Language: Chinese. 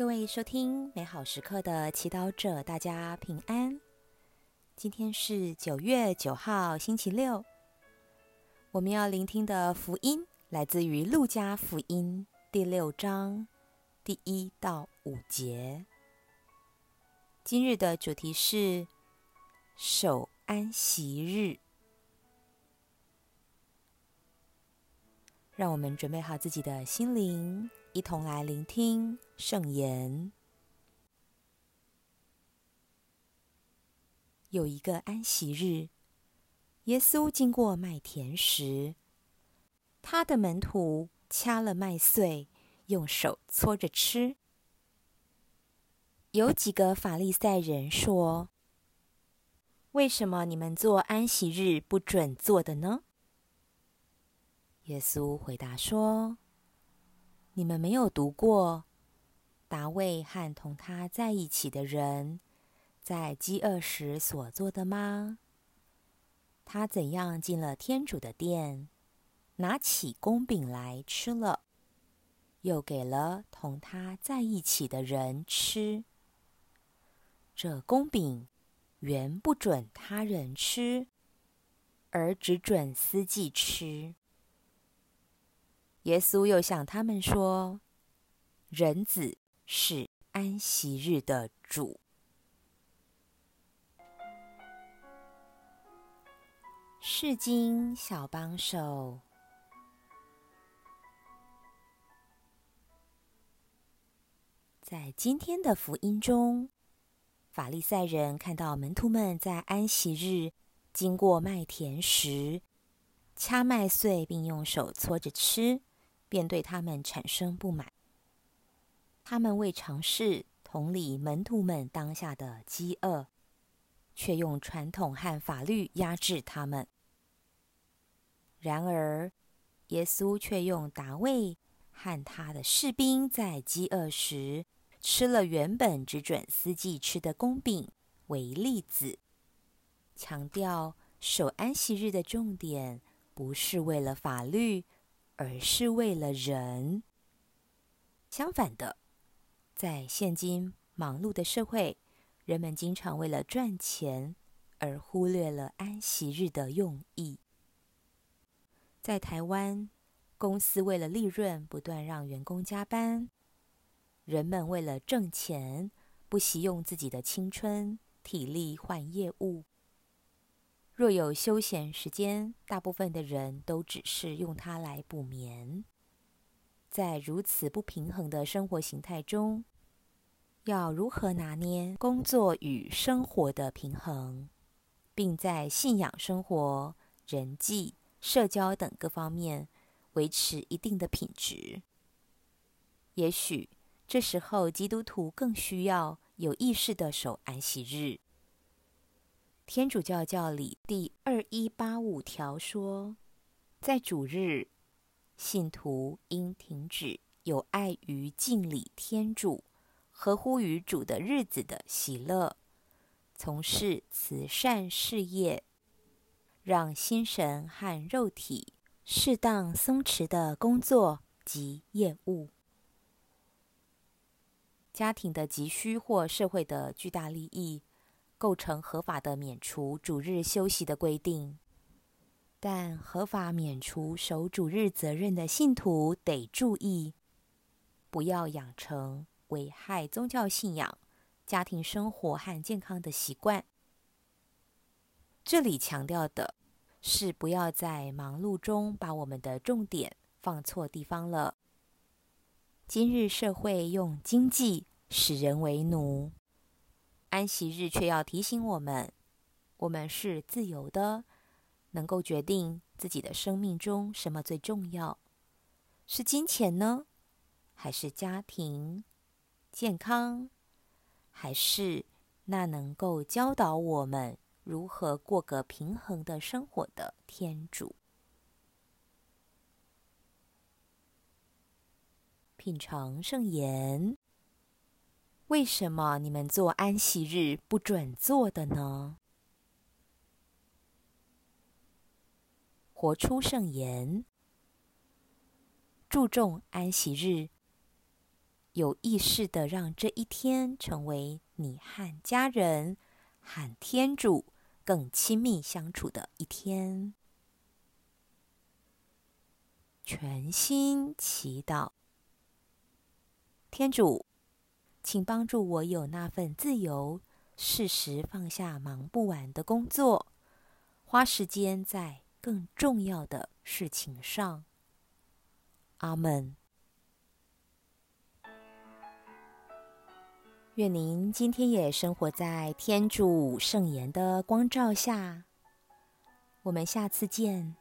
各位收听美好时刻的祈祷者，大家平安。今天是九月九号，星期六。我们要聆听的福音来自于路加福音第六章第一到五节。今日的主题是守安息日。让我们准备好自己的心灵。一同来聆听圣言。有一个安息日，耶稣经过麦田时，他的门徒掐了麦穗，用手搓着吃。有几个法利赛人说：“为什么你们做安息日不准做的呢？”耶稣回答说。你们没有读过达卫和同他在一起的人在饥饿时所做的吗？他怎样进了天主的殿，拿起公饼来吃了，又给了同他在一起的人吃。这公饼原不准他人吃，而只准司祭吃。耶稣又向他们说：“人子是安息日的主。”释经小帮手，在今天的福音中，法利赛人看到门徒们在安息日经过麦田时，掐麦穗，并用手搓着吃。便对他们产生不满。他们为尝试同理门徒们当下的饥饿，却用传统和法律压制他们。然而，耶稣却用达味和他的士兵在饥饿时吃了原本只准司机吃的公饼为例子，强调守安息日的重点不是为了法律。而是为了人。相反的，在现今忙碌的社会，人们经常为了赚钱而忽略了安息日的用意。在台湾，公司为了利润不断让员工加班，人们为了挣钱不惜用自己的青春、体力换业务。若有休闲时间，大部分的人都只是用它来补眠。在如此不平衡的生活形态中，要如何拿捏工作与生活的平衡，并在信仰生活、人际、社交等各方面维持一定的品质？也许这时候，基督徒更需要有意识的守安息日。天主教教理第二一八五条说，在主日，信徒应停止有碍于敬礼天主、合乎于主的日子的喜乐，从事慈善事业，让心神和肉体适当松弛的工作及业务，家庭的急需或社会的巨大利益。构成合法的免除主日休息的规定，但合法免除守主日责任的信徒得注意，不要养成危害宗教信仰、家庭生活和健康的习惯。这里强调的是，不要在忙碌中把我们的重点放错地方了。今日社会用经济使人为奴。安息日却要提醒我们，我们是自由的，能够决定自己的生命中什么最重要，是金钱呢，还是家庭、健康，还是那能够教导我们如何过个平衡的生活的天主？品尝圣言。为什么你们做安息日不准做的呢？活出圣言，注重安息日，有意识的让这一天成为你和家人、和天主更亲密相处的一天。全心祈祷，天主，请帮助我有那份自由，适时放下忙不完的工作，花时间在更重要的事情上。阿门。愿您今天也生活在天主圣言的光照下。我们下次见。